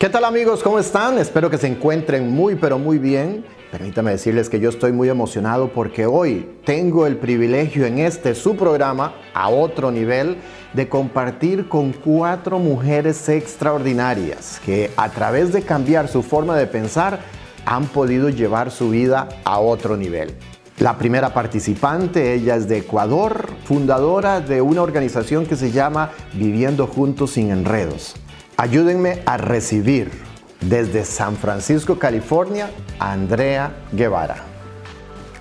¿Qué tal amigos? ¿Cómo están? Espero que se encuentren muy pero muy bien. Permítame decirles que yo estoy muy emocionado porque hoy tengo el privilegio en este su programa a otro nivel de compartir con cuatro mujeres extraordinarias que a través de cambiar su forma de pensar han podido llevar su vida a otro nivel. La primera participante, ella es de Ecuador, fundadora de una organización que se llama Viviendo Juntos sin Enredos. Ayúdenme a recibir desde San Francisco, California, a Andrea Guevara.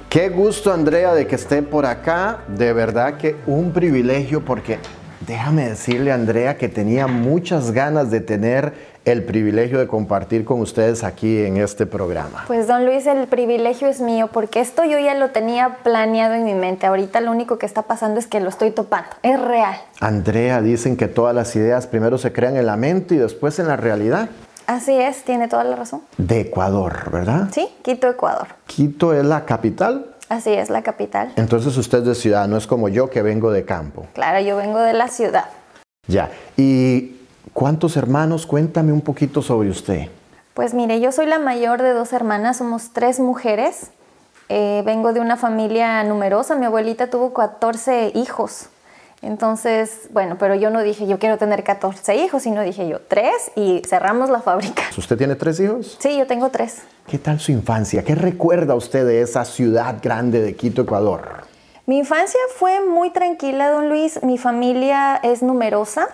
Qué gusto, Andrea, de que esté por acá. De verdad que un privilegio porque déjame decirle, Andrea, que tenía muchas ganas de tener el privilegio de compartir con ustedes aquí en este programa. Pues don Luis, el privilegio es mío porque esto yo ya lo tenía planeado en mi mente. Ahorita lo único que está pasando es que lo estoy topando. Es real. Andrea, dicen que todas las ideas primero se crean en la mente y después en la realidad. Así es, tiene toda la razón. De Ecuador, ¿verdad? Sí, Quito, Ecuador. Quito es la capital. Así es, la capital. Entonces usted es de ciudad, no es como yo que vengo de campo. Claro, yo vengo de la ciudad. Ya. ¿Y cuántos hermanos? Cuéntame un poquito sobre usted. Pues mire, yo soy la mayor de dos hermanas, somos tres mujeres. Eh, vengo de una familia numerosa, mi abuelita tuvo 14 hijos. Entonces, bueno, pero yo no dije yo quiero tener 14 hijos, sino dije yo tres y cerramos la fábrica. ¿Usted tiene tres hijos? Sí, yo tengo tres. ¿Qué tal su infancia? ¿Qué recuerda usted de esa ciudad grande de Quito, Ecuador? Mi infancia fue muy tranquila, don Luis. Mi familia es numerosa.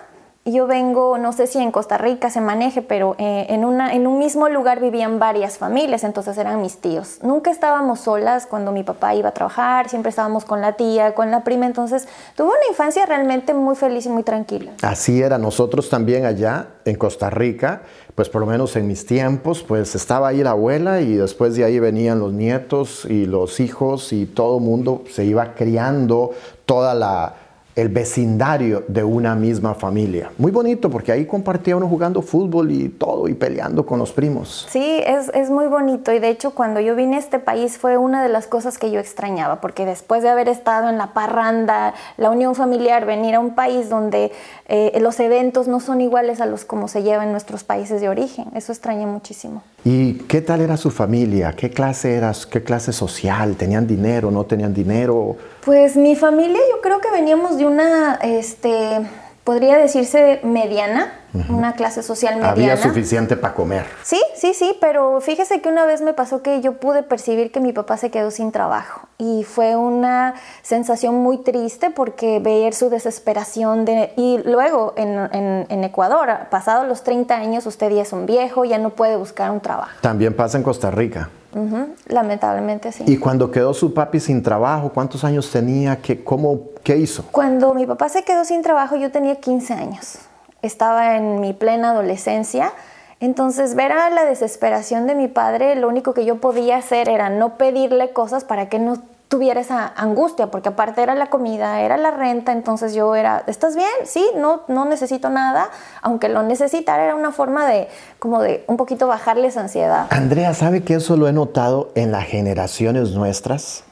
Yo vengo, no sé si en Costa Rica se maneje, pero eh, en, una, en un mismo lugar vivían varias familias, entonces eran mis tíos. Nunca estábamos solas cuando mi papá iba a trabajar, siempre estábamos con la tía, con la prima, entonces tuve una infancia realmente muy feliz y muy tranquila. Así era, nosotros también allá en Costa Rica, pues por lo menos en mis tiempos, pues estaba ahí la abuela y después de ahí venían los nietos y los hijos y todo mundo se iba criando toda la el vecindario de una misma familia. Muy bonito porque ahí compartía uno jugando fútbol y todo y peleando con los primos. Sí, es, es, muy bonito y de hecho cuando yo vine a este país fue una de las cosas que yo extrañaba porque después de haber estado en la parranda, la unión familiar, venir a un país donde eh, los eventos no son iguales a los como se lleva en nuestros países de origen, eso extrañé muchísimo. ¿Y qué tal era su familia? ¿Qué clase eras? ¿Qué clase social? ¿Tenían dinero? ¿No tenían dinero? Pues mi familia yo creo que veníamos de una, este, podría decirse mediana, una clase social mediana. Había suficiente para comer. Sí, sí, sí, pero fíjese que una vez me pasó que yo pude percibir que mi papá se quedó sin trabajo y fue una sensación muy triste porque ver su desesperación de... Y luego en, en, en Ecuador, pasados los 30 años, usted ya es un viejo, ya no puede buscar un trabajo. También pasa en Costa Rica. Uh Lamentablemente sí. ¿Y cuando quedó su papi sin trabajo, cuántos años tenía? ¿Qué, cómo, ¿Qué hizo? Cuando mi papá se quedó sin trabajo, yo tenía 15 años estaba en mi plena adolescencia. Entonces, ver a la desesperación de mi padre, lo único que yo podía hacer era no pedirle cosas para que no tuviera esa angustia, porque aparte era la comida, era la renta, entonces yo era, ¿estás bien? Sí, no, no necesito nada, aunque lo necesitara era una forma de, como de un poquito bajarles ansiedad. Andrea, ¿sabe que eso lo he notado en las generaciones nuestras?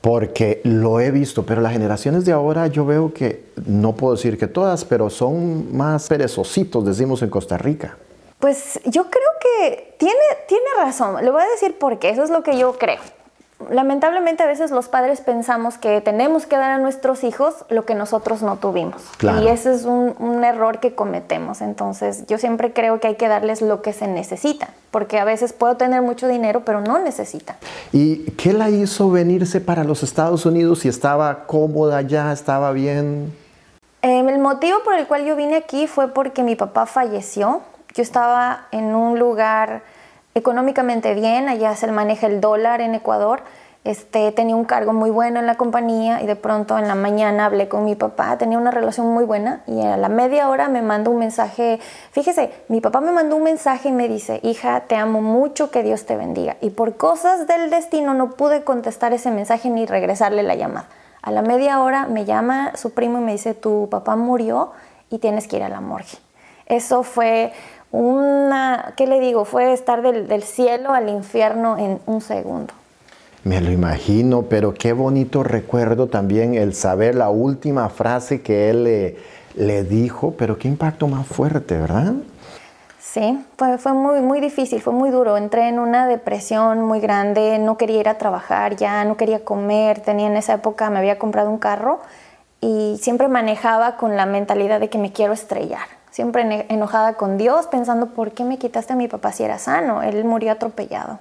Porque lo he visto, pero las generaciones de ahora yo veo que, no puedo decir que todas, pero son más perezositos, decimos en Costa Rica. Pues yo creo que tiene, tiene razón, le voy a decir por qué, eso es lo que yo creo lamentablemente a veces los padres pensamos que tenemos que dar a nuestros hijos lo que nosotros no tuvimos. Y ese es un, error que cometemos. Entonces yo siempre creo que hay que darles lo que se necesita, porque a veces puedo tener mucho dinero, pero no necesita. ¿Y qué la hizo venirse para los Estados Unidos si estaba cómoda ya, estaba bien? Em, el motivo por el cual yo vine aquí fue porque mi papá falleció. Yo estaba en un lugar económicamente bien, allá se maneja el dólar en Ecuador. Este, tenía un cargo muy bueno en la compañía y de pronto en la mañana hablé con mi papá, tenía una relación muy buena y a la media hora me mandó un mensaje, fíjese, mi papá me mandó un mensaje y me dice, hija, te amo mucho, que Dios te bendiga. Y por cosas del destino no pude contestar ese mensaje ni regresarle la llamada. A la media hora me llama su primo y me dice, tu papá murió y tienes que ir a la morgue. Eso fue una, ¿qué le digo? Fue estar del, cielo al infierno en un segundo. Me lo imagino, pero qué bonito recuerdo también el saber la última frase que él le, le dijo, pero qué impacto más fuerte, ¿verdad? Sí, fue, fue muy, muy difícil, fue muy duro. Entré en una depresión muy grande, no quería ir a trabajar ya, no quería comer. Tenía en esa época, me había comprado un carro y siempre manejaba con la mentalidad de que me quiero estrellar. Siempre enojada con Dios, pensando, ¿por qué me quitaste a mi papá si era sano? Él murió atropellado.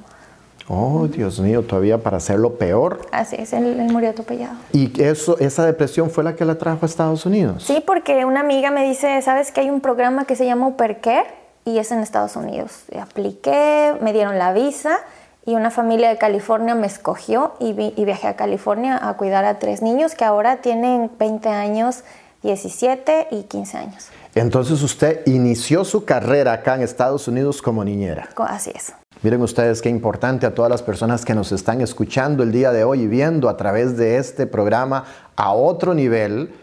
Oh, Dios mío, todavía para hacerlo peor. Así es, él, murió atropellado. ¿Y eso, esa depresión fue la que la trajo a Estados Unidos? Sí, porque una amiga me dice, ¿sabes que hay un programa que se llama Care y es en Estados Unidos? Y apliqué, me dieron la visa y una familia de California me escogió y, y viajé a California a cuidar a tres niños que ahora tienen 20 años, 17 y 15 años. Entonces usted inició su carrera acá en Estados Unidos como niñera. Así es. Miren ustedes qué importante a todas las personas que nos están escuchando el día de hoy y viendo a través de este programa a otro nivel.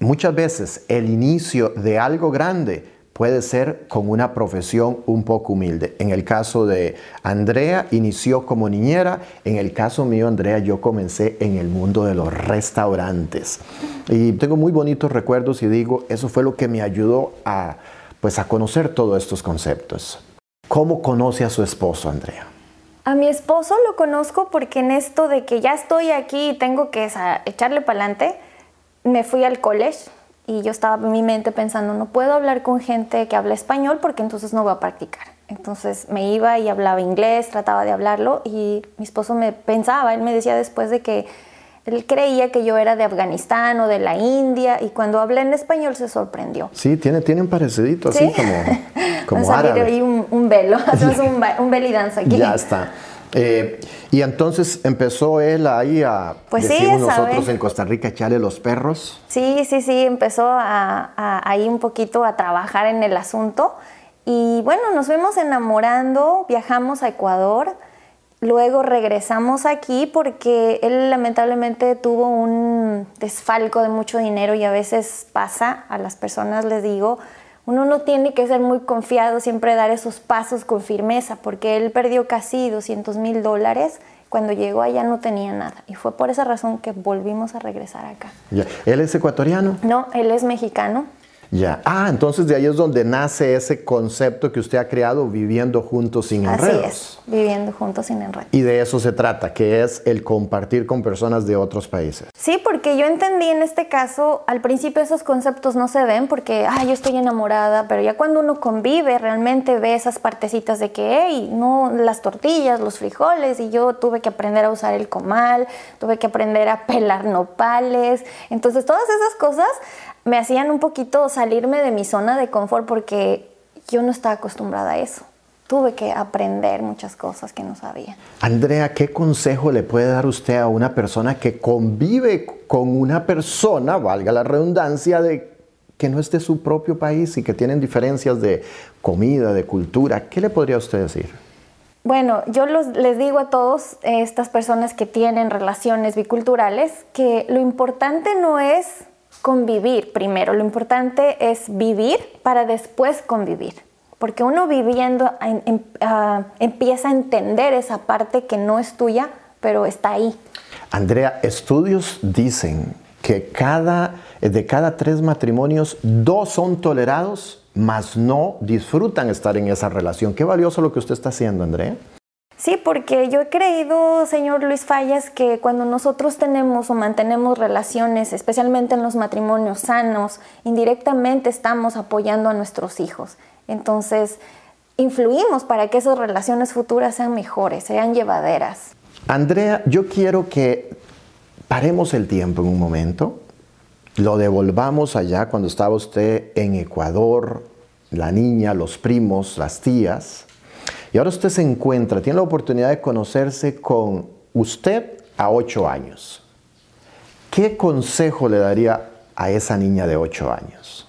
Muchas veces el inicio de algo grande puede ser con una profesión un poco humilde. En el caso de Andrea, inició como niñera. En el caso mío, Andrea, yo comencé en el mundo de los restaurantes. Y tengo muy bonitos recuerdos y digo, eso fue lo que me ayudó a, pues, a conocer todos estos conceptos. ¿Cómo conoce a su esposo, Andrea? A mi esposo lo conozco porque en esto de que ya estoy aquí y tengo que echarle para adelante, me fui al college y yo estaba en mi mente pensando, no puedo hablar con gente que habla español porque entonces no voy a practicar. Entonces me iba y hablaba inglés, trataba de hablarlo y mi esposo me pensaba, él me decía después de que él creía que yo era de Afganistán o de la India y cuando hablé en español se sorprendió. Sí, tiene, tiene un parecidito así como, como árabe. ahí un, un velo, hacemos un, un belly dance aquí. Ya está. Eh, y entonces empezó él ahí a, pues decimos nosotros en Costa Rica, echarle los perros. Sí, sí, sí, empezó a, a, ahí un poquito a trabajar en el asunto. Y bueno, nos fuimos enamorando, viajamos a Ecuador. Luego regresamos aquí porque él lamentablemente tuvo un desfalco de mucho dinero y a veces pasa, a las personas les digo, uno no tiene que ser muy confiado, siempre dar esos pasos con firmeza, porque él perdió casi 200 mil dólares. Cuando llegó allá no tenía nada. Y fue por esa razón que volvimos a regresar acá. ¿Él es ecuatoriano? No, él es mexicano. Ya. Ah, entonces de ahí es donde nace ese concepto que usted ha creado, viviendo juntos sin enredos. Así es, viviendo juntos sin enredos. Y de eso se trata, que es el compartir con personas de otros países. Sí, porque yo entendí en este caso, al principio esos conceptos no se ven porque, ah, yo estoy enamorada, pero ya cuando uno convive, realmente ve esas partecitas de que, hey, no, las tortillas, los frijoles, y yo tuve que aprender a usar el comal, tuve que aprender a pelar nopales. Entonces, todas esas cosas me hacían un poquito salirme de mi zona de confort porque yo no estaba acostumbrada a eso. Tuve que aprender muchas cosas que no sabía. Andrea, ¿qué consejo le puede dar usted a una persona que convive con una persona, valga la redundancia, de que no es de su propio país y que tienen diferencias de comida, de cultura? ¿Qué le podría usted decir? Bueno, yo les digo a todos estas personas que tienen relaciones biculturales que lo importante no es convivir primero. Lo importante es vivir para después convivir. Porque uno viviendo ah, empieza a entender esa parte que no es tuya, pero está ahí. Andrea, estudios dicen que cada, de cada tres matrimonios, dos son tolerados, mas no disfrutan estar en esa relación. Qué valioso lo que usted está haciendo, Andrea. Sí, porque yo he creído, señor Luis Fallas, que cuando nosotros tenemos o mantenemos relaciones, especialmente en los matrimonios sanos, indirectamente estamos apoyando a nuestros hijos. Entonces, influimos para que esas relaciones futuras sean mejores, sean llevaderas. Andrea, yo quiero que paremos el tiempo en un momento, lo devolvamos allá cuando estaba usted en Ecuador, la niña, los primos, las tías y ahora usted se encuentra, tiene la oportunidad de conocerse con usted a ocho años. ¿Qué consejo le daría a esa niña de ocho años?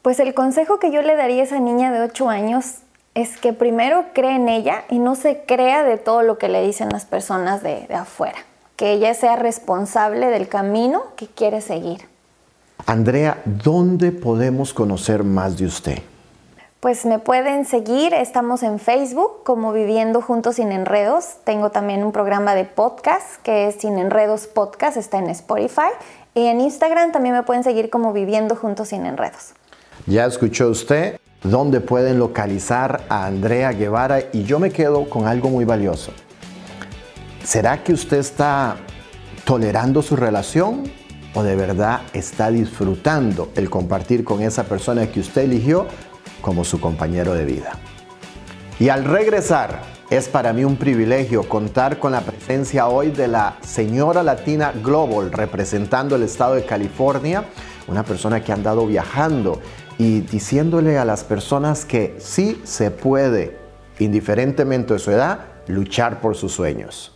Pues el consejo que yo le daría a esa niña de ocho años es que primero cree en ella y no se crea de todo lo que le dicen las personas de, de afuera. Que ella sea responsable del camino que quiere seguir. Andrea, ¿dónde podemos conocer más de usted? Pues me pueden seguir, estamos en Facebook como Viviendo Juntos Sin Enredos. Tengo también un programa de podcast que es Sin Enredos Podcast, está en Spotify. Y en Instagram también me pueden seguir como Viviendo Juntos Sin Enredos. Ya escuchó usted, dónde pueden localizar a Andrea Guevara y yo me quedo con algo muy valioso. ¿Será que usted está tolerando su relación o de verdad está disfrutando el compartir con esa persona que usted eligió como su compañero de vida? Y al regresar, es para mí un privilegio contar con la presencia hoy de la señora latina Global representando el estado de California, una persona que ha andado viajando y diciéndole a las personas que sí se puede, indiferentemente de su edad, luchar por sus sueños.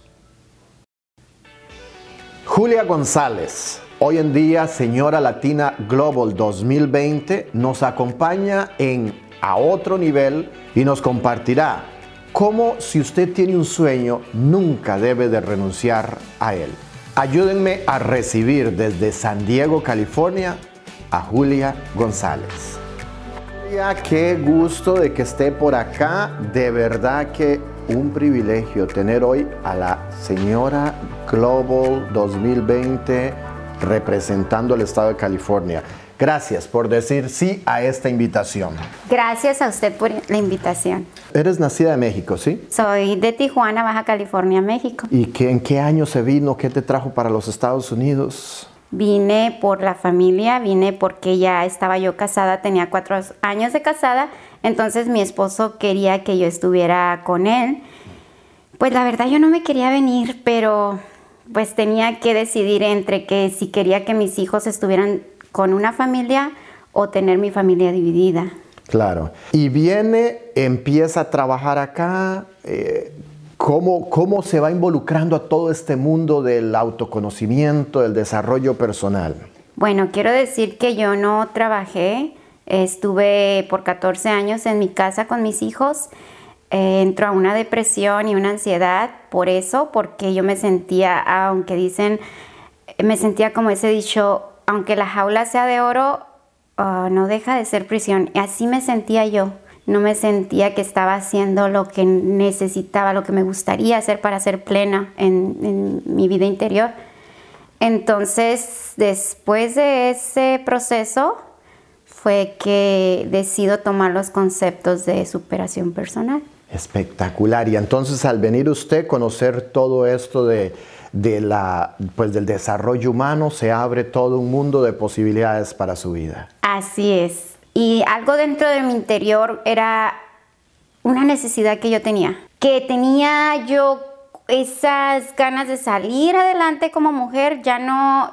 Julia González, hoy en día señora Latina Global 2020, nos acompaña en A Otro Nivel y nos compartirá cómo si usted tiene un sueño, nunca debe de renunciar a él. Ayúdenme a recibir desde San Diego, California, a Julia González. Julia, qué gusto de que esté por acá. De verdad que un privilegio tener hoy a la señora Global 2020 representando el estado de California. Gracias por decir sí a esta invitación. Gracias a usted por la invitación. Eres nacida en México, ¿sí? Soy de Tijuana, Baja California, México. ¿Y qué, en qué año se vino? ¿Qué te trajo para los Estados Unidos? Vine por la familia, vine porque ya estaba yo casada, tenía cuatro años de casada, entonces mi esposo quería que yo estuviera con él. Pues la verdad yo no me quería venir, pero pues tenía que decidir entre que si quería que mis hijos estuvieran con una familia o tener mi familia dividida. Claro. Y viene, empieza a trabajar acá. Eh, ¿cómo, ¿Cómo se va involucrando a todo este mundo del autoconocimiento, del desarrollo personal? Bueno, quiero decir que yo no trabajé. Estuve por 14 años en mi casa con mis hijos. Eh, entró a una depresión y una ansiedad por eso, porque yo me sentía, aunque dicen, me sentía como ese dicho, aunque la jaula sea de oro, ah, no deja de ser prisión. Así me sentía yo. No me sentía que estaba haciendo lo que necesitaba, lo que me gustaría hacer para ser plena en, en mi vida interior. Entonces, después de ese proceso, fue que decido tomar los conceptos de superación personal. Espectacular. Y entonces al venir usted conocer todo esto de, de la, pues del desarrollo humano, se abre todo un mundo de posibilidades para su vida. Así es. Y algo dentro de mi interior era una necesidad que yo tenía, que tenía yo esas ganas de salir adelante como mujer, ya no,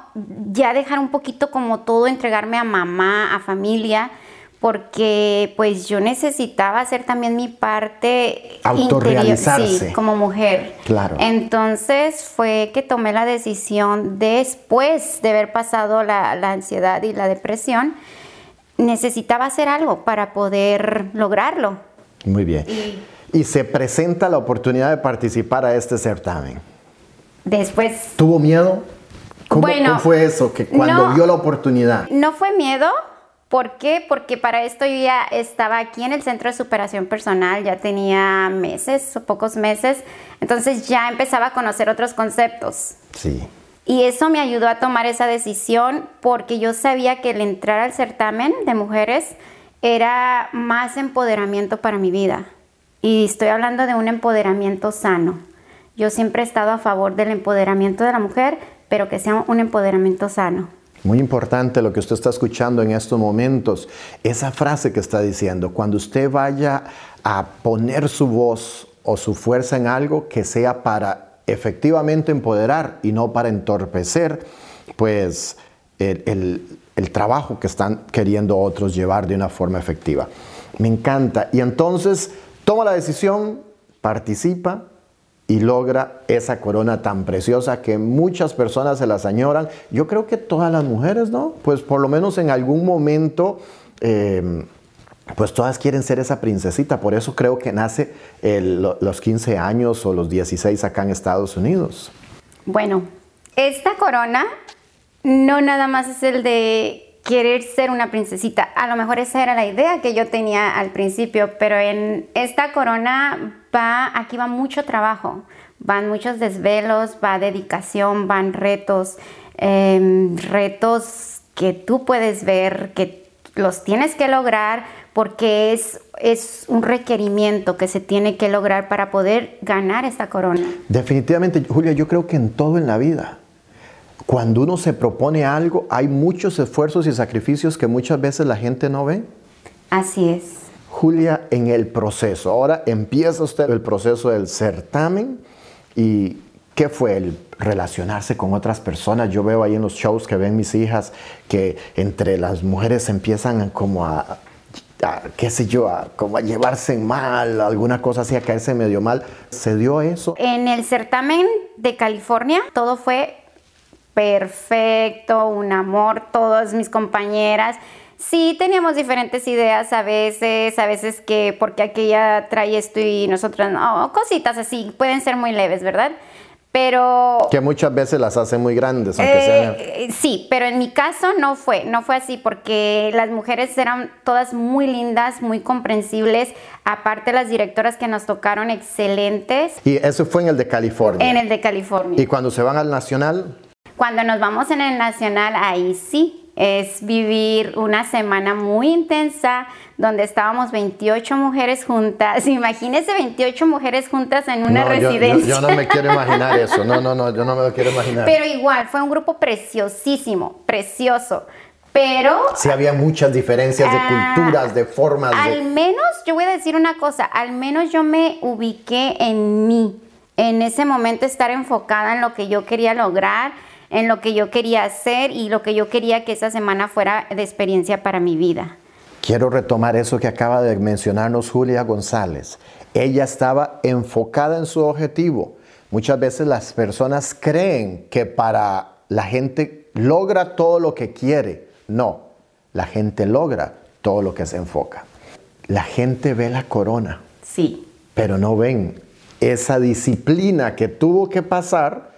ya dejar un poquito como todo, entregarme a mamá, a familia, porque pues yo necesitaba hacer también mi parte autorrealizarse sí, como mujer. Claro. Entonces fue que tomé la decisión después de haber pasado la, la ansiedad y la depresión, necesitaba hacer algo para poder lograrlo. Muy bien. Y, y se presenta la oportunidad de participar a este certamen. Después. ¿Tuvo miedo? ¿Cómo, Bueno, cómo fue eso? Que cuando no. vio la oportunidad. No fue miedo. ¿Por qué? Porque para esto yo ya estaba aquí en el centro de superación personal, ya tenía meses o pocos meses, entonces ya empezaba a conocer otros conceptos. Sí. Y eso me ayudó a tomar esa decisión porque yo sabía que el entrar al certamen de mujeres era más empoderamiento para mi vida. Y estoy hablando de un empoderamiento sano. Yo siempre he estado a favor del empoderamiento de la mujer, pero que sea un empoderamiento sano. Muy importante lo que usted está escuchando en estos momentos. Esa frase que está diciendo, cuando usted vaya a poner su voz o su fuerza en algo que sea para efectivamente empoderar y no para entorpecer, pues el, el, trabajo que están queriendo otros llevar de una forma efectiva. Me encanta. Y entonces toma la decisión, participa y logra esa corona tan preciosa que muchas personas se las añoran. Yo creo que todas las mujeres, ¿no? Pues por lo menos en algún momento, eh, pues todas quieren ser esa princesita. Por eso creo que nace los 15 años o los 16 acá en Estados Unidos. Bueno, esta corona no nada más es el de querer ser una princesita. A lo mejor esa era la idea que yo tenía al principio, pero en esta corona va, aquí va mucho trabajo, van muchos desvelos, va dedicación, van retos, eh, retos que tú puedes ver, que los tienes que lograr porque es, es un requerimiento que se tiene que lograr para poder ganar esta corona. Definitivamente, Julia, yo creo que en todo en la vida, cuando uno se propone algo, hay muchos esfuerzos y sacrificios que muchas veces la gente no ve. Así es. Julia, en el proceso, ahora empieza usted el proceso del certamen y ¿qué fue el relacionarse con otras personas? Yo veo ahí en los shows que ven mis hijas que entre las mujeres empiezan como a, qué sé yo, a, como a llevarse mal, alguna cosa así, a caerse medio mal. ¿Se dio eso? En el certamen de California todo fue perfecto, un amor, todas mis compañeras. Sí, teníamos diferentes ideas a veces, a veces que porque aquella trae esto y nosotros no, cositas así, pueden ser muy leves, ¿verdad? Pero... Que muchas veces las hacen muy grandes, aunque eh, eh, Sí, pero en mi caso no fue, no fue así, porque las mujeres eran todas muy lindas, muy comprensibles, aparte las directoras que nos tocaron excelentes. ¿Y eso fue en el de California? En el de California. ¿Y cuando se van al Nacional? Cuando nos vamos en el Nacional, ahí sí, es vivir una semana muy intensa donde estábamos 28 mujeres juntas. Imagínese 28 mujeres juntas en una residencia. Yo, no me quiero imaginar eso, no, no, no, yo no me lo quiero imaginar. Pero igual, fue un grupo preciosísimo, precioso. Pero... Sí, había muchas diferencias de ah, culturas, de formas. Al menos, yo voy a decir una cosa, al menos yo me ubiqué en mí, en ese momento estar enfocada en lo que yo quería lograr en lo que yo quería hacer y lo que yo quería que esa semana fuera de experiencia para mi vida. Quiero retomar eso que acaba de mencionarnos Julia González. Ella estaba enfocada en su objetivo. Muchas veces las personas creen que para la gente logra todo lo que quiere. No, la gente logra todo lo que se enfoca. La gente ve la corona. Sí. Pero no ven esa disciplina que tuvo que pasar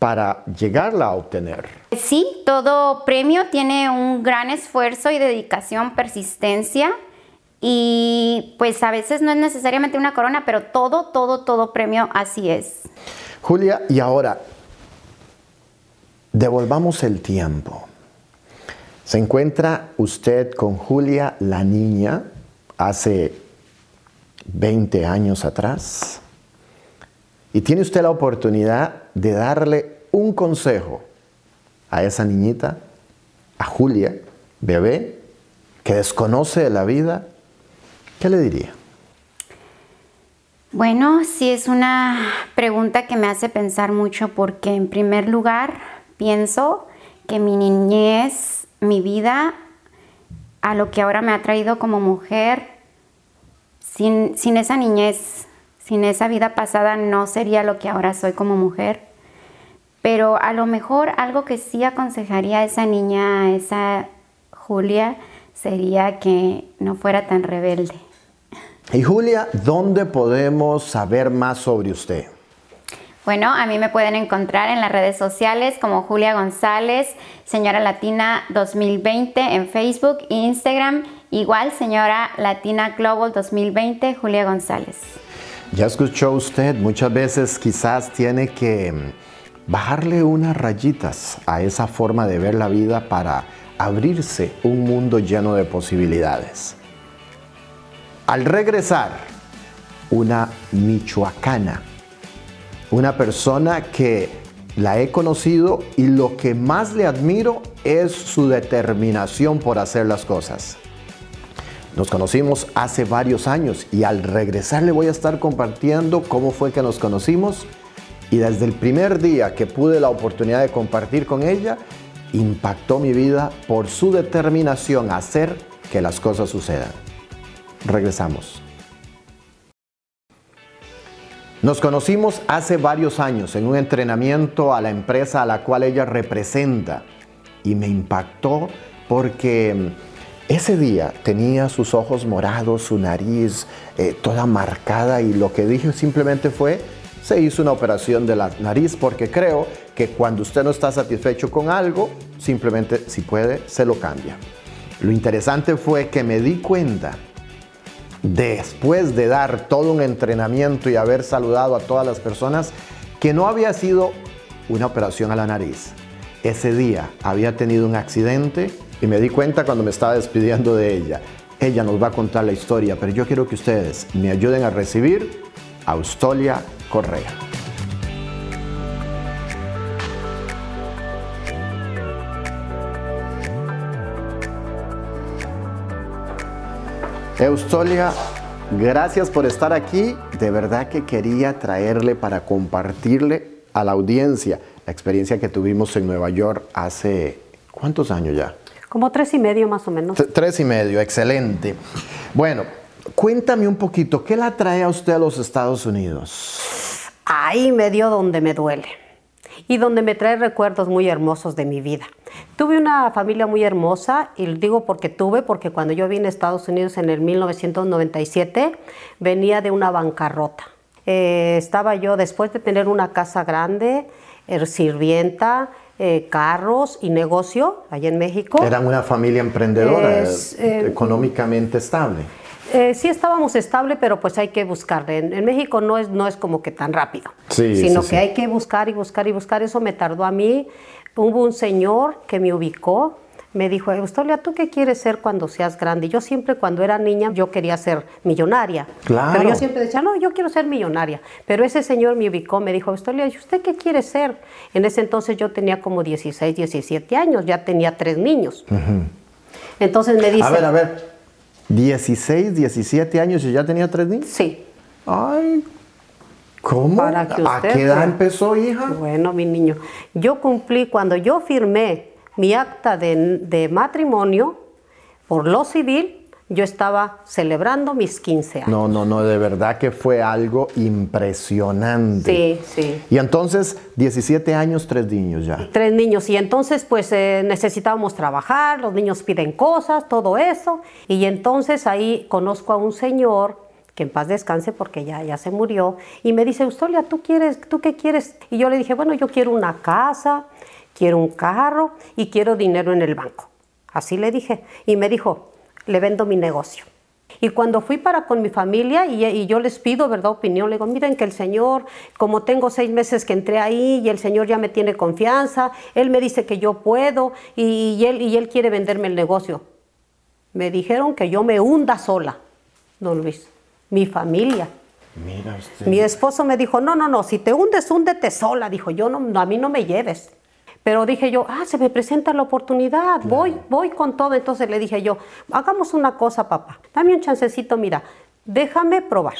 para llegarla a obtener. Sí, todo premio tiene un gran esfuerzo y dedicación, persistencia. Y pues a veces no es necesariamente una corona, pero todo, todo, todo premio así es. Julia, y ahora, devolvamos el tiempo. Se encuentra usted con Julia, la niña, hace 20 años atrás. Y tiene usted la oportunidad de darle un consejo a esa niñita, a Julia, bebé, que desconoce de la vida, ¿qué le diría? Bueno, sí es una pregunta que me hace pensar mucho porque en primer lugar pienso que mi niñez, mi vida, a lo que ahora me ha traído como mujer, sin, sin esa niñez sin esa vida pasada no sería lo que ahora soy como mujer. Pero a lo mejor algo que sí aconsejaría a esa niña, a esa Julia, sería que no fuera tan rebelde. Y Julia, ¿dónde podemos saber más sobre usted? Bueno, a mí me pueden encontrar en las redes sociales como Julia González, Señora Latina 2020 en Facebook e Instagram, igual Señora Latina Global 2020, Julia González. Ya escuchó usted, muchas veces quizás tiene que mm, bajarle unas rayitas a esa forma de ver la vida para abrirse un mundo lleno de posibilidades. Al regresar, una michoacana, una persona que la he conocido y lo que más le admiro es su determinación por hacer las cosas. Nos conocimos hace varios años y al regresar le voy a estar compartiendo cómo fue que nos conocimos y desde el primer día que pude la oportunidad de compartir con ella, impactó mi vida por su determinación a hacer que las cosas sucedan. Regresamos. Nos conocimos hace varios años en un entrenamiento a la empresa a la cual ella representa y me impactó porque ese día tenía sus ojos morados, su nariz eh, toda marcada y lo que dije simplemente fue, se hizo una operación de la nariz porque creo que cuando usted no está satisfecho con algo, simplemente si puede, se lo cambia. Lo interesante fue que me di cuenta, después de dar todo un entrenamiento y haber saludado a todas las personas, que no había sido una operación a la nariz. Ese día había tenido un accidente y me di cuenta cuando me estaba despidiendo de ella Ella nos va a contar la historia, pero yo quiero que ustedes me ayuden a recibir a Austolia Correa. Eustolia, gracias por estar aquí. De verdad que quería traerle para compartirle a la audiencia la experiencia que tuvimos en Nueva York hace, ¿cuántos años ya? Como tres y medio más o menos. tres y medio, excelente. Bueno, cuéntame un poquito, ¿qué la trae a usted a los Estados Unidos? Ahí me dio donde me duele y donde me trae recuerdos muy hermosos de mi vida. Tuve una familia muy hermosa y digo porque tuve, porque cuando yo vine a Estados Unidos en el 1997 venía de una bancarrota. Eh, estaba yo después de tener una casa grande, er, sirvienta, eh, carros y negocio allá en México. Eran una familia emprendedora, eh, económicamente estable. Eh, sí estábamos estable, pero pues hay que buscar. En, México no es, no es como que tan rápido, sino que hay que buscar y buscar y buscar. Eso me tardó a mí. Hubo un señor que me ubicó, me dijo, Eustolia, ¿tú qué quieres ser cuando seas grande? Yo siempre cuando era niña yo quería ser millonaria. Claro. Pero yo siempre decía, no, yo quiero ser millonaria. Pero ese señor me ubicó, me dijo, Eustolia, ¿y usted qué quiere ser? En ese entonces yo tenía como 16, 17 años, ya tenía tres niños. Entonces me dice... A ver, a ver, 16, 17 años y ya tenía tres niños. Sí. Ay, ¿cómo? ¿A qué edad empezó, hija? Bueno, mi niño, yo cumplí, cuando yo firmé mi acta de, de matrimonio por lo civil, yo estaba celebrando mis 15 años. No, no, no, de verdad que fue algo impresionante. Sí, sí. Y entonces, 17 años, tres niños ya. Tres niños. Y entonces, pues eh, necesitábamos trabajar, los niños piden cosas, todo eso. Y entonces ahí conozco a un señor que en paz descanse porque ya, ya se murió, y me dice, Eustolia, ¿tú, quieres, ¿tú qué quieres? Y yo le dije, bueno, yo quiero una casa, quiero un carro y quiero dinero en el banco. Así le dije. Y me dijo, le vendo mi negocio. Y cuando fui para con mi familia y, yo les pido, ¿verdad? Opinión, le digo, miren que el Señor, como tengo seis meses que entré ahí y el Señor ya me tiene confianza, Él me dice que yo puedo y, él, y Él quiere venderme el negocio. Me dijeron que yo me hunda sola, don Luis, mi familia. Mira usted. Mi esposo me dijo, no, no, no, si te hundes, húndete sola. Dijo, yo no, a mí no me lleves. Pero dije yo, ah, se me presenta la oportunidad, voy, voy con todo. Entonces le dije yo, hagamos una cosa, papá, dame un chancecito, mira, déjame probar.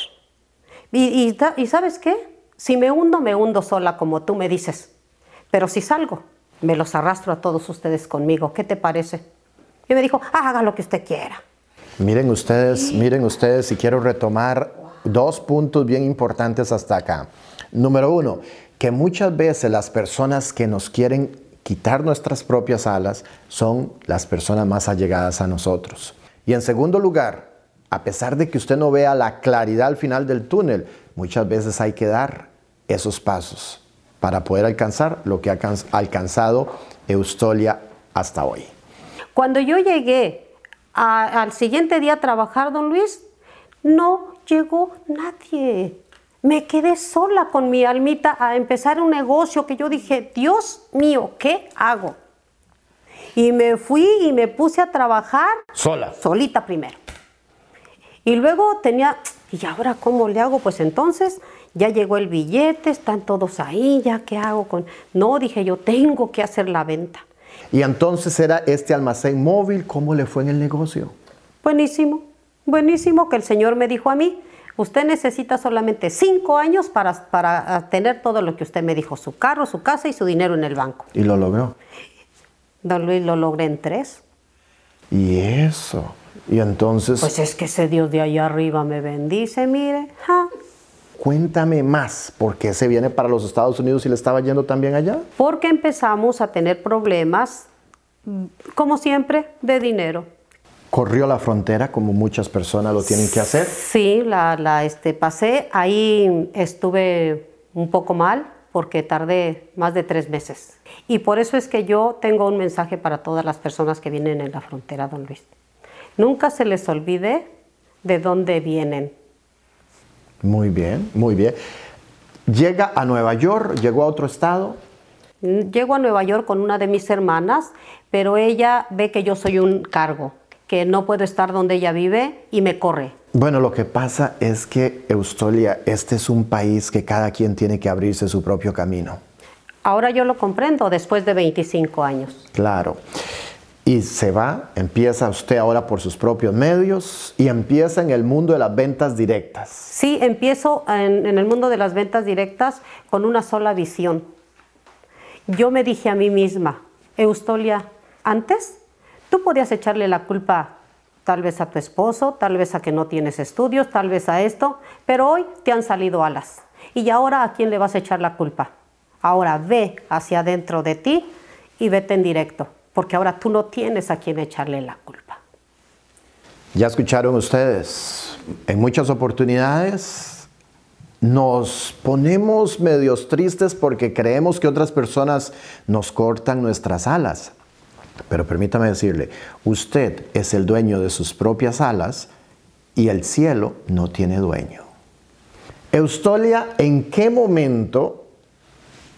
Y, y, sabes qué? Si me hundo, me hundo sola, como tú me dices. Pero si salgo, me los arrastro a todos ustedes conmigo. ¿Qué te parece? Y me dijo, haga lo que usted quiera. Miren ustedes, miren ustedes, y quiero retomar dos puntos bien importantes hasta acá. Número uno, que muchas veces las personas que nos quieren quitar nuestras propias alas son las personas más allegadas a nosotros. Y en segundo lugar, a pesar de que usted no vea la claridad al final del túnel, muchas veces hay que dar esos pasos para poder alcanzar lo que ha alcanzado Eustolia hasta hoy. Cuando yo llegué al siguiente día a trabajar, don Luis, no llegó nadie. Me quedé sola con mi almita a empezar un negocio que yo dije, Dios mío, ¿qué hago? Y me fui y me puse a trabajar. Sola. Solita primero. Y luego tenía, ¿y ahora cómo le hago? Pues entonces ya llegó el billete, están todos ahí, ya qué hago con... No, dije yo, tengo que hacer la venta. Y entonces era este almacén móvil, ¿cómo le fue en el negocio? Buenísimo, buenísimo que el Señor me dijo a mí, Usted necesita solamente cinco años para, para tener todo lo que usted me dijo, su carro, su casa y su dinero en el banco. ¿Y lo logró? Don Luis, lo logré en tres. ¿Y eso? Y entonces... Pues es que ese Dios de allá arriba me bendice, mire. Cuéntame más, ¿por qué se viene para los Estados Unidos y le estaba yendo también allá? Porque empezamos a tener problemas, como siempre, de dinero corrió la frontera como muchas personas lo tienen que hacer? Sí, la, la, este, pasé. Ahí estuve un poco mal porque tardé más de tres meses. Y por eso es que yo tengo un mensaje para todas las personas que vienen en la frontera, don Luis. Nunca se les olvide de dónde vienen. Muy bien, muy bien. Llega a Nueva York, llegó a otro estado. Llego a Nueva York con una de mis hermanas, pero ella ve que yo soy un cargo que no puedo estar donde ella vive y me corre. Bueno, lo que pasa es que, Eustolia, este es un país que cada quien tiene que abrirse su propio camino. Ahora yo lo comprendo después de 25 años. Claro. Y se va, empieza usted ahora por sus propios medios y empieza en el mundo de las ventas directas. Sí, empiezo en, en el mundo de las ventas directas con una sola visión. Yo me dije a mí misma, Eustolia, antes tú podías echarle la culpa tal vez a tu esposo, tal vez a que no tienes estudios, tal vez a esto, pero hoy te han salido alas. ¿Y ahora a quién le vas a echar la culpa? Ahora ve hacia adentro de ti y vete en directo, porque ahora tú no tienes a quién echarle la culpa. Ya escucharon ustedes, en muchas oportunidades nos ponemos medios tristes porque creemos que otras personas nos cortan nuestras alas. Pero permítame decirle, usted es el dueño de sus propias alas y el cielo no tiene dueño. Eustolia, ¿en qué momento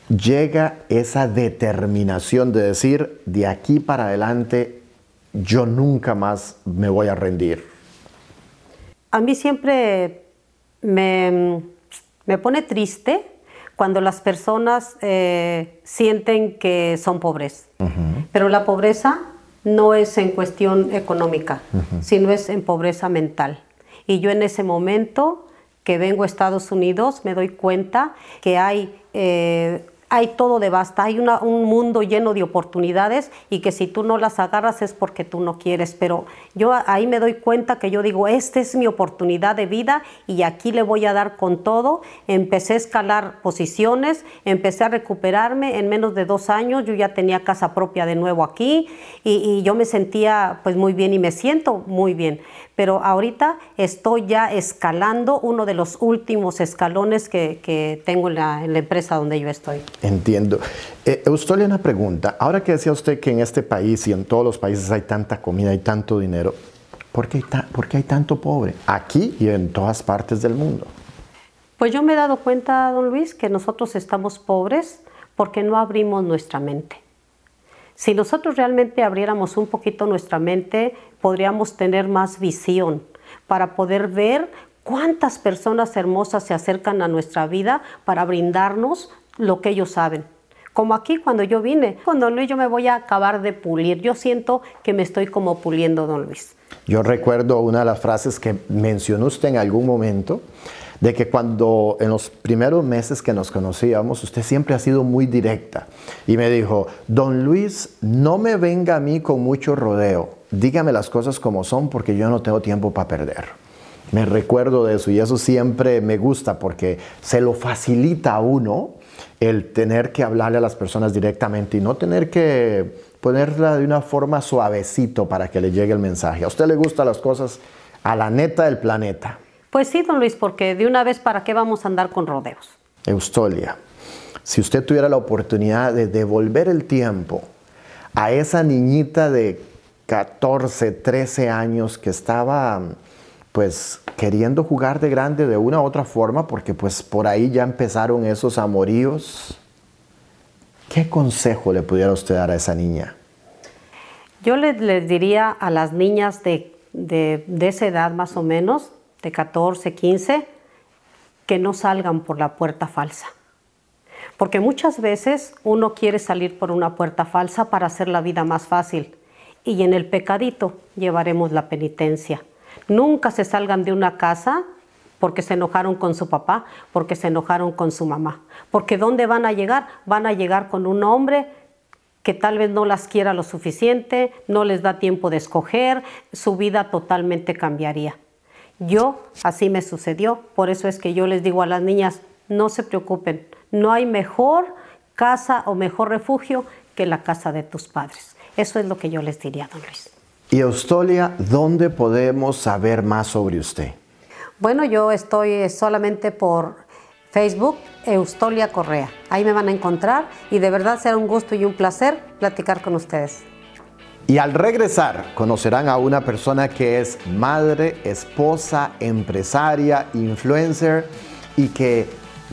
llega esa determinación de decir, de aquí para adelante, yo nunca más me voy a rendir? A mí siempre me, me pone triste cuando las personas eh, sienten que son pobres. Pero la pobreza no es en cuestión económica, sino es en pobreza mental. Y yo en ese momento que vengo a Estados Unidos me doy cuenta que hay eh, hay todo de basta, hay un mundo lleno de oportunidades y que si tú no las agarras es porque tú no quieres, pero yo ahí me doy cuenta que yo digo, esta es mi oportunidad de vida y aquí le voy a dar con todo. Empecé a escalar posiciones, empecé a recuperarme, en menos de dos años yo ya tenía casa propia de nuevo aquí y, y yo me sentía pues muy bien y me siento muy bien pero ahorita estoy ya escalando uno de los últimos escalones que, tengo en la, empresa donde yo estoy. Entiendo. Eh, Eustolia, una pregunta. Ahora que decía usted que en este país y en todos los países hay tanta comida y tanto dinero, ¿por qué hay, ¿por qué hay tanto pobre? Aquí y en todas partes del mundo. Pues yo me he dado cuenta, don Luis, que nosotros estamos pobres porque no abrimos nuestra mente. Si nosotros realmente abriéramos un poquito nuestra mente, podríamos tener más visión para poder ver cuántas personas hermosas se acercan a nuestra vida para brindarnos lo que ellos saben. Como aquí cuando yo vine, cuando Luis yo me voy a acabar de pulir, yo siento que me estoy como puliendo, don Luis. Yo recuerdo una de las frases que mencionó usted en algún momento, de que cuando en los primeros meses que nos conocíamos, usted siempre ha sido muy directa y me dijo, don Luis, no me venga a mí con mucho rodeo, dígame las cosas como son porque yo no tengo tiempo para perder. Me recuerdo de eso y eso siempre me gusta porque se lo facilita a uno el tener que hablarle a las personas directamente y no tener que ponerla de una forma suavecito para que le llegue el mensaje. A usted le gustan las cosas a la neta del planeta. Pues sí, don Luis, porque de una vez para qué vamos a andar con rodeos. Eustolia, si usted tuviera la oportunidad de devolver el tiempo a esa niñita de 14, 13 años que estaba pues queriendo jugar de grande de una u otra forma, porque pues por ahí ya empezaron esos amoríos, ¿qué consejo le pudiera usted dar a esa niña? Yo les, diría a las niñas de, de, de esa edad más o menos, de 14, 15, que no salgan por la puerta falsa. Porque muchas veces uno quiere salir por una puerta falsa para hacer la vida más fácil y en el pecadito llevaremos la penitencia. Nunca se salgan de una casa porque se enojaron con su papá, porque se enojaron con su mamá. Porque ¿dónde van a llegar? Van a llegar con un hombre que tal vez no las quiera lo suficiente, no les da tiempo de escoger, su vida totalmente cambiaría. Yo, así me sucedió, por eso es que yo les digo a las niñas, no se preocupen, no hay mejor casa o mejor refugio que la casa de tus padres. Eso es lo que yo les diría, don Luis. Y Eustolia, ¿dónde podemos saber más sobre usted? Bueno, yo estoy solamente por Facebook, Eustolia Correa. Ahí me van a encontrar y de verdad será un gusto y un placer platicar con ustedes. Y al regresar conocerán a una persona que es madre, esposa, empresaria, influencer y que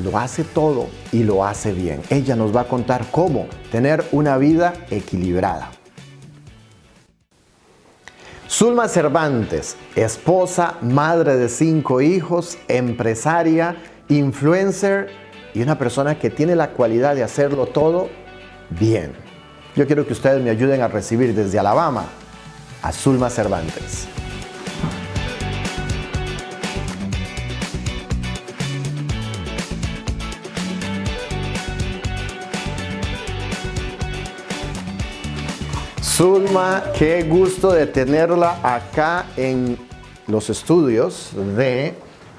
lo hace todo y lo hace bien. Ella nos va a contar cómo tener una vida equilibrada. Zulma Cervantes, esposa, madre de cinco hijos, empresaria, influencer y una persona que tiene la cualidad de hacerlo todo bien. Yo quiero que ustedes me ayuden a recibir desde Alabama a Zulma Cervantes. Zulma, qué gusto de tenerla acá en los estudios de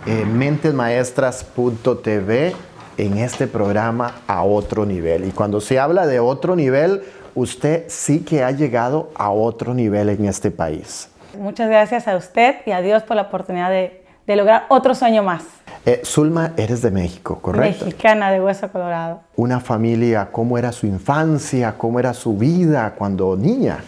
eh, mentesmaestras.tv en este programa a otro nivel. Y cuando se habla de otro nivel, usted sí que ha llegado a otro nivel en este país. Muchas gracias a usted y a Dios por la oportunidad de, de lograr otro sueño más. Eh, Zulma, eres de México, ¿correcto? Mexicana de Hueso Colorado. Una familia, ¿cómo era su infancia? ¿Cómo era su vida cuando niña?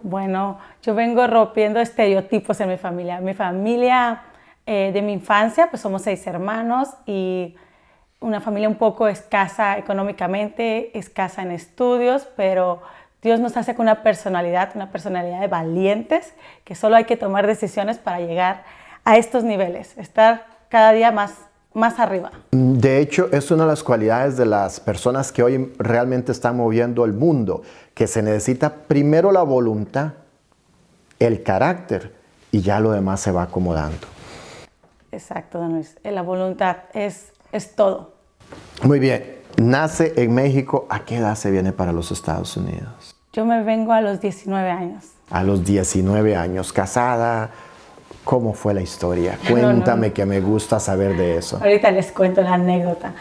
Bueno, yo vengo rompiendo estereotipos en mi familia. Mi familia eh, de mi infancia, pues somos seis hermanos y una familia un poco escasa económicamente, escasa en estudios, pero Dios nos hace con una personalidad, una personalidad de valientes, que solo hay que tomar decisiones para llegar a estos niveles, estar cada día más, más arriba. De hecho, es una de las cualidades de las personas que hoy realmente están moviendo el mundo, que se necesita primero la voluntad, el carácter y ya lo demás se va acomodando. Exacto, don Luis. La voluntad es, es todo. Muy bien. Nace en México. ¿A qué edad se viene para los Estados Unidos? Yo me vengo a los 19 años. A los 19 años, casada, ¿Cómo fue la historia? Cuéntame que me gusta saber de eso. Ahorita les cuento la anécdota.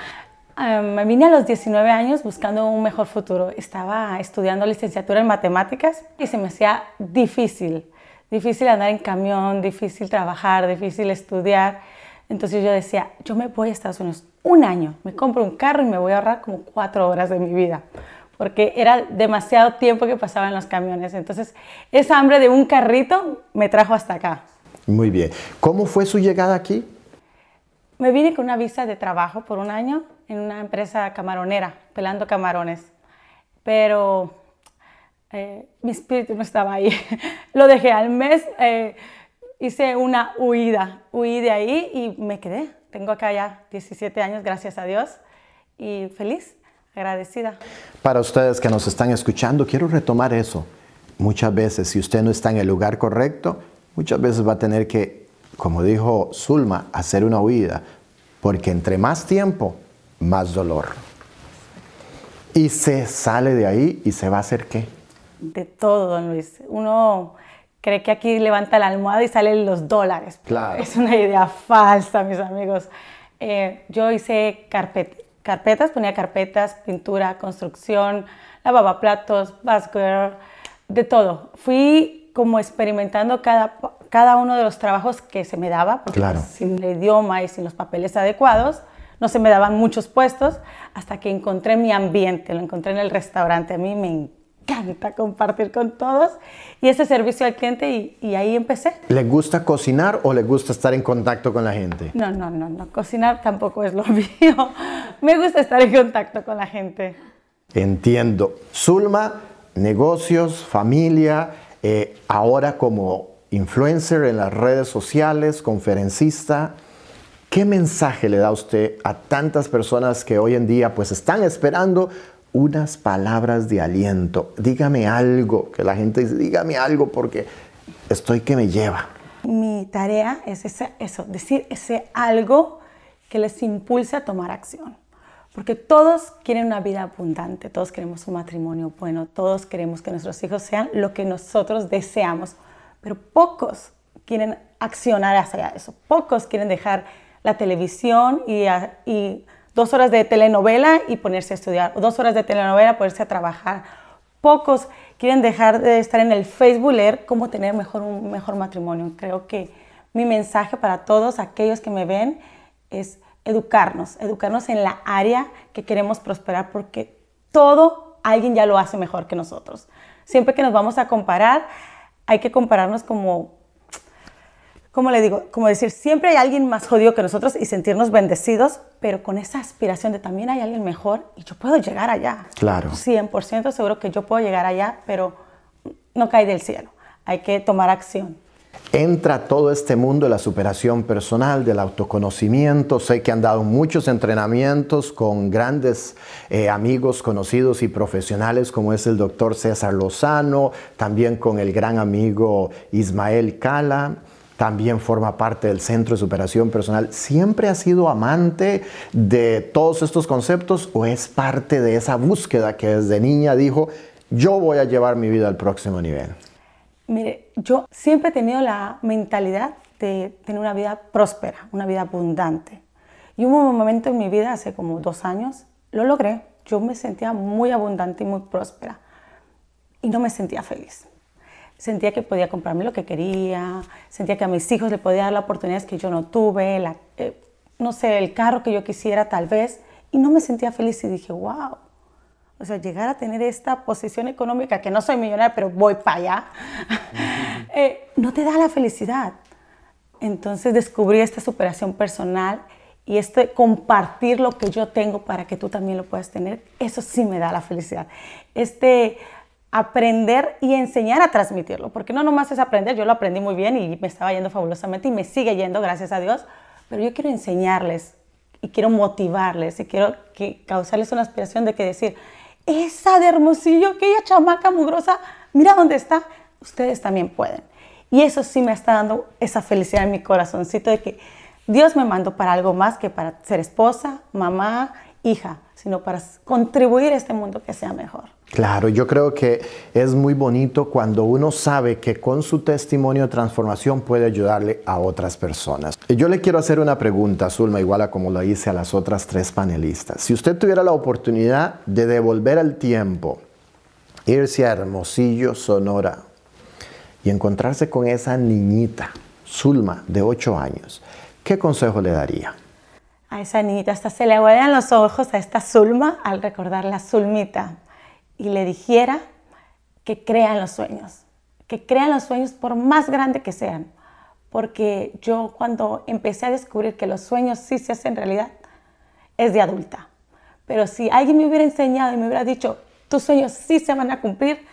me vine a los 19 años buscando un mejor futuro. Estaba estudiando licenciatura en matemáticas y se me hacía difícil. Difícil andar en camión, difícil trabajar, difícil estudiar. Entonces yo decía, yo me voy a Estados Unidos un año, me compro un carro y me voy a ahorrar como cuatro horas de mi vida porque era demasiado tiempo que pasaba en los camiones. Entonces, esa hambre de un carrito me trajo hasta acá. Muy bien. ¿Cómo fue su llegada aquí? Me vine con una visa de trabajo por un año en una empresa camaronera, pelando camarones. Pero eh, mi espíritu no estaba ahí. Lo dejé al mes, eh, hice una huida, huí de ahí y me quedé. Tengo acá ya 17 años, gracias a Dios, y feliz, agradecida. Para ustedes que nos están escuchando, quiero retomar eso. Muchas veces, si usted no está en el lugar correcto, muchas veces va a tener que, como dijo Zulma, hacer una huida, porque entre más tiempo, más dolor. Y se sale de ahí y se va a hacer qué? De todo, don Luis. Uno cree que aquí levanta la almohada y salen los dólares. Claro. Es una idea falsa, mis amigos. Eh, yo hice carpetas, ponía carpetas, pintura, construcción, lavaba platos, basket, de todo. Fui como experimentando cada, cada uno de los trabajos que se me daba, porque pues, sin el idioma y sin los papeles adecuados, no se me daban muchos puestos, hasta que encontré mi ambiente, lo encontré en el restaurante. A mí me encanta compartir con todos y ese servicio al cliente y, y, ahí empecé. ¿Le gusta cocinar o le gusta estar en contacto con la gente? No, no, no, no, cocinar tampoco es lo mío. Me gusta estar en contacto con la gente. Entiendo. Zulma, negocios, familia, eh, ahora como influencer en las redes sociales, conferencista, ¿qué mensaje le da usted a tantas personas que hoy en día pues están esperando unas palabras de aliento? Dígame algo, que la gente dice, dígame algo porque estoy que me lleva. Mi tarea es eso, decir ese algo que les impulse a tomar acción. Porque todos quieren una vida abundante, todos queremos un matrimonio bueno, todos queremos que nuestros hijos sean lo que nosotros deseamos, pero pocos quieren accionar hacia eso, pocos quieren dejar la televisión y, y dos horas de telenovela y ponerse a estudiar, o dos horas de telenovela ponerse a trabajar. Pocos quieren dejar de estar en el Facebook, leer cómo tener mejor, un mejor matrimonio. Creo que mi mensaje para todos aquellos que me ven es educarnos, educarnos en la área que queremos prosperar porque todo alguien ya lo hace mejor que nosotros. Siempre que nos vamos a comparar, hay que compararnos como, como le digo, como decir, siempre hay alguien más jodido que nosotros y sentirnos bendecidos, pero con esa aspiración de también hay alguien mejor y yo puedo llegar allá. Claro. 100% seguro que yo puedo llegar allá, pero no cae del cielo. hay que tomar acción entra todo este mundo de la superación personal, del autoconocimiento. Sé que han dado muchos entrenamientos con grandes eh, amigos conocidos y profesionales como es el doctor César Lozano, también con el gran amigo Ismael Cala. También forma parte del Centro de Superación Personal. ¿Siempre ha sido amante de todos estos conceptos o es parte de esa búsqueda que desde niña dijo, yo voy a llevar mi vida al próximo nivel? Mire, yo siempre he tenido la mentalidad de tener una vida próspera, una vida abundante. Y hubo un momento en mi vida, hace como dos años, lo logré. Yo me sentía muy abundante y muy próspera. Y no me sentía feliz. Sentía que podía comprarme lo que quería, sentía que a mis hijos le podía dar las oportunidades que yo no tuve, eh, no sé, el carro que yo quisiera tal vez. Y no me sentía feliz y dije, wow, o sea, llegar a tener esta posición económica, que no soy millonaria, pero voy para allá, eh, no te da la felicidad. Entonces descubrí esta superación personal y este compartir lo que yo tengo para que tú también lo puedas tener, eso sí me da la felicidad. Este aprender y enseñar a transmitirlo, porque no nomás es aprender, yo lo aprendí muy bien y me estaba yendo fabulosamente y me sigue yendo, gracias a Dios, pero yo quiero enseñarles y quiero motivarles y quiero que causarles una aspiración de que decir, esa de Hermosillo, aquella chamaca mugrosa, mira dónde está, ustedes también pueden. Y eso sí me está dando esa felicidad en mi corazoncito de que Dios me mandó para algo más que para ser esposa, mamá, hija, sino para contribuir a este mundo que sea mejor. Claro, yo creo que es muy bonito cuando uno sabe que con su testimonio de transformación puede ayudarle a otras personas. Yo le quiero hacer una pregunta, Zulma, igual a como lo hice a las otras tres panelistas. Si usted tuviera la oportunidad de devolver al tiempo, irse a Hermosillo, Sonora, y encontrarse con esa niñita, Zulma, de 8 años, ¿qué consejo le daría? A esa niñita hasta se le aguadan los ojos a esta Zulma al recordar la Zulmita y le dijera que crean los sueños, que crean los sueños por más grande que sean. Porque yo cuando empecé a descubrir que los sueños sí se hacen realidad, es de adulta. Pero si alguien me hubiera enseñado y me hubiera dicho, tus sueños sí se van a cumplir,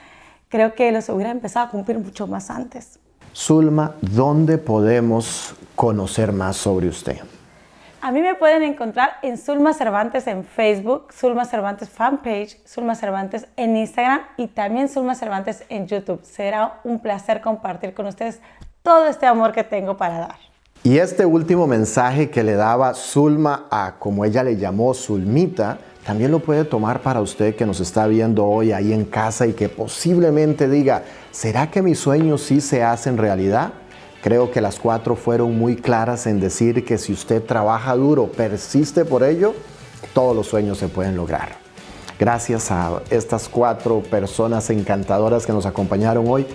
creo que los hubiera empezado a cumplir mucho más antes. Zulma, ¿dónde podemos conocer más sobre usted? A mí me pueden encontrar en Zulma Cervantes en Facebook, Zulma Cervantes fanpage, Zulma Cervantes en Instagram y también Zulma Cervantes en YouTube. Será un placer compartir con ustedes todo este amor que tengo para dar. Y este último mensaje que le daba Zulma a, como ella le llamó, Zulmita, también lo puede tomar para usted que nos está viendo hoy ahí en casa y que posiblemente diga, ¿será que mis sueños sí se hacen realidad? Creo que las cuatro fueron muy claras en decir que si usted trabaja duro, persiste por ello, todos los sueños se pueden lograr. Gracias a estas cuatro personas encantadoras que nos acompañaron hoy.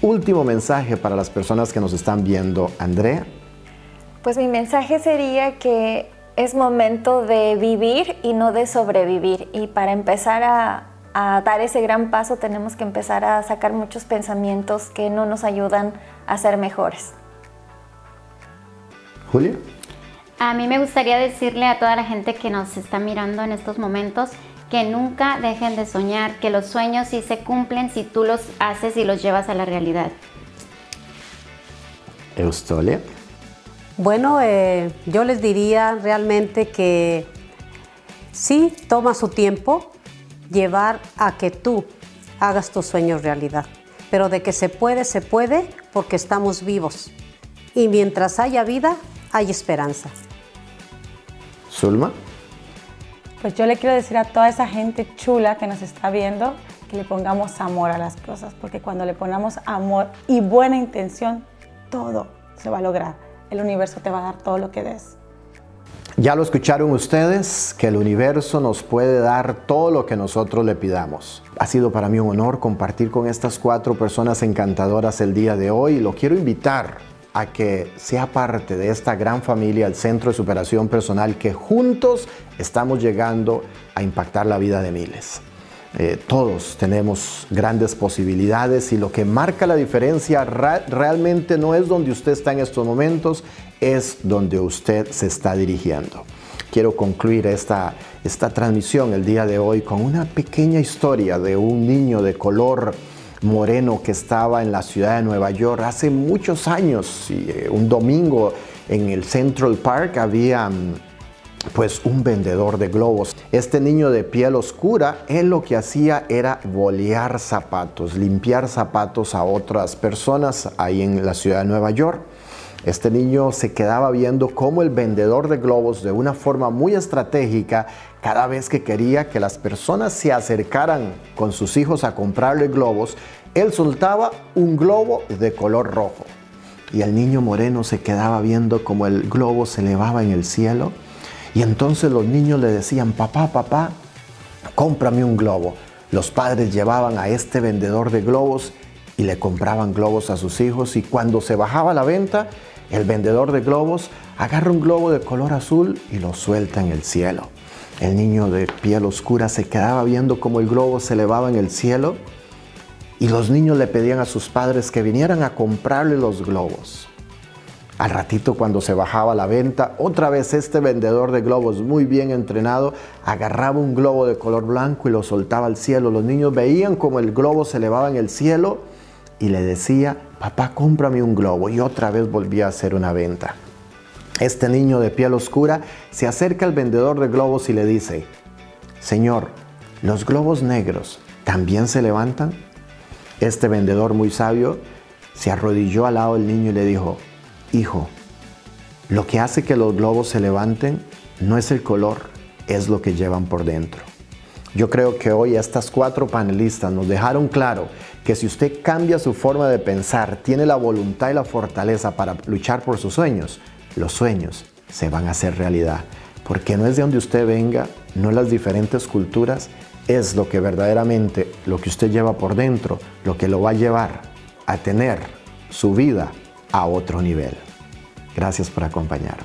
Último mensaje para las personas que nos están viendo. Andrea. Pues mi mensaje sería que es momento de vivir y no de sobrevivir. Y para empezar a, a dar ese gran paso tenemos que empezar a sacar muchos pensamientos que no nos ayudan a ser mejores. Julia. A mí me gustaría decirle a toda la gente que nos está mirando en estos momentos que nunca dejen de soñar, que los sueños sí se cumplen si tú los haces y los llevas a la realidad. Eustolia. Bueno, eh, yo les diría realmente que sí toma su tiempo llevar a que tú hagas tus sueños realidad, pero de que se puede, se puede porque estamos vivos. Y mientras haya vida, hay esperanza. Zulma. Pues yo le quiero decir a toda esa gente chula que nos está viendo que le pongamos amor a las cosas, porque cuando le ponemos amor y buena intención, todo se va a lograr. El universo te va a dar todo lo que des. Ya lo escucharon ustedes, que el universo nos puede dar todo lo que nosotros le pidamos. Ha sido para mí un honor compartir con estas cuatro personas encantadoras el día de hoy. Lo quiero invitar a que sea parte de esta gran familia, el Centro de Superación Personal, que juntos estamos llegando a impactar la vida de miles. Eh, todos tenemos grandes posibilidades y lo que marca la diferencia realmente no es donde usted está en estos momentos, es donde usted se está dirigiendo. Quiero concluir esta, esta transmisión el día de hoy con una pequeña historia de un niño de color moreno que estaba en la ciudad de Nueva York hace muchos años. Eh, un domingo en el Central Park había mm, pues un vendedor de globos. Este niño de piel oscura, él lo que hacía era bolear zapatos, limpiar zapatos a otras personas ahí en la ciudad de Nueva York. Este niño se quedaba viendo cómo el vendedor de globos de una forma muy estratégica, cada vez que quería que las personas se acercaran con sus hijos a comprarle globos, él soltaba un globo de color rojo. Y el niño moreno se quedaba viendo cómo el globo se elevaba en el cielo. Y entonces los niños le decían, papá, papá, cómprame un globo. Los padres llevaban a este vendedor de globos y le compraban globos a sus hijos y cuando se bajaba la venta, el vendedor de globos agarra un globo de color azul y lo suelta en el cielo. El niño de piel oscura se quedaba viendo cómo el globo se elevaba en el cielo y los niños le pedían a sus padres que vinieran a comprarle los globos. Al ratito cuando se bajaba la venta, otra vez este vendedor de globos muy bien entrenado agarraba un globo de color blanco y lo soltaba al cielo. Los niños veían cómo el globo se elevaba en el cielo y le decía, papá, cómprame un globo. Y otra vez volvía a hacer una venta. Este niño de piel oscura se acerca al vendedor de globos y le dice, Señor, ¿los globos negros también se levantan? Este vendedor muy sabio se arrodilló al lado del niño y le dijo, Hijo, lo que hace que los globos se levanten no es el color, es lo que llevan por dentro. Yo creo que hoy estas cuatro panelistas nos dejaron claro que si usted cambia su forma de pensar, tiene la voluntad y la fortaleza para luchar por sus sueños, los sueños se van a hacer realidad. Porque no es de donde usted venga, no las diferentes culturas, es lo que verdaderamente, lo que usted lleva por dentro, lo que lo va a llevar a tener su vida a otro nivel. Gracias por acompañarme.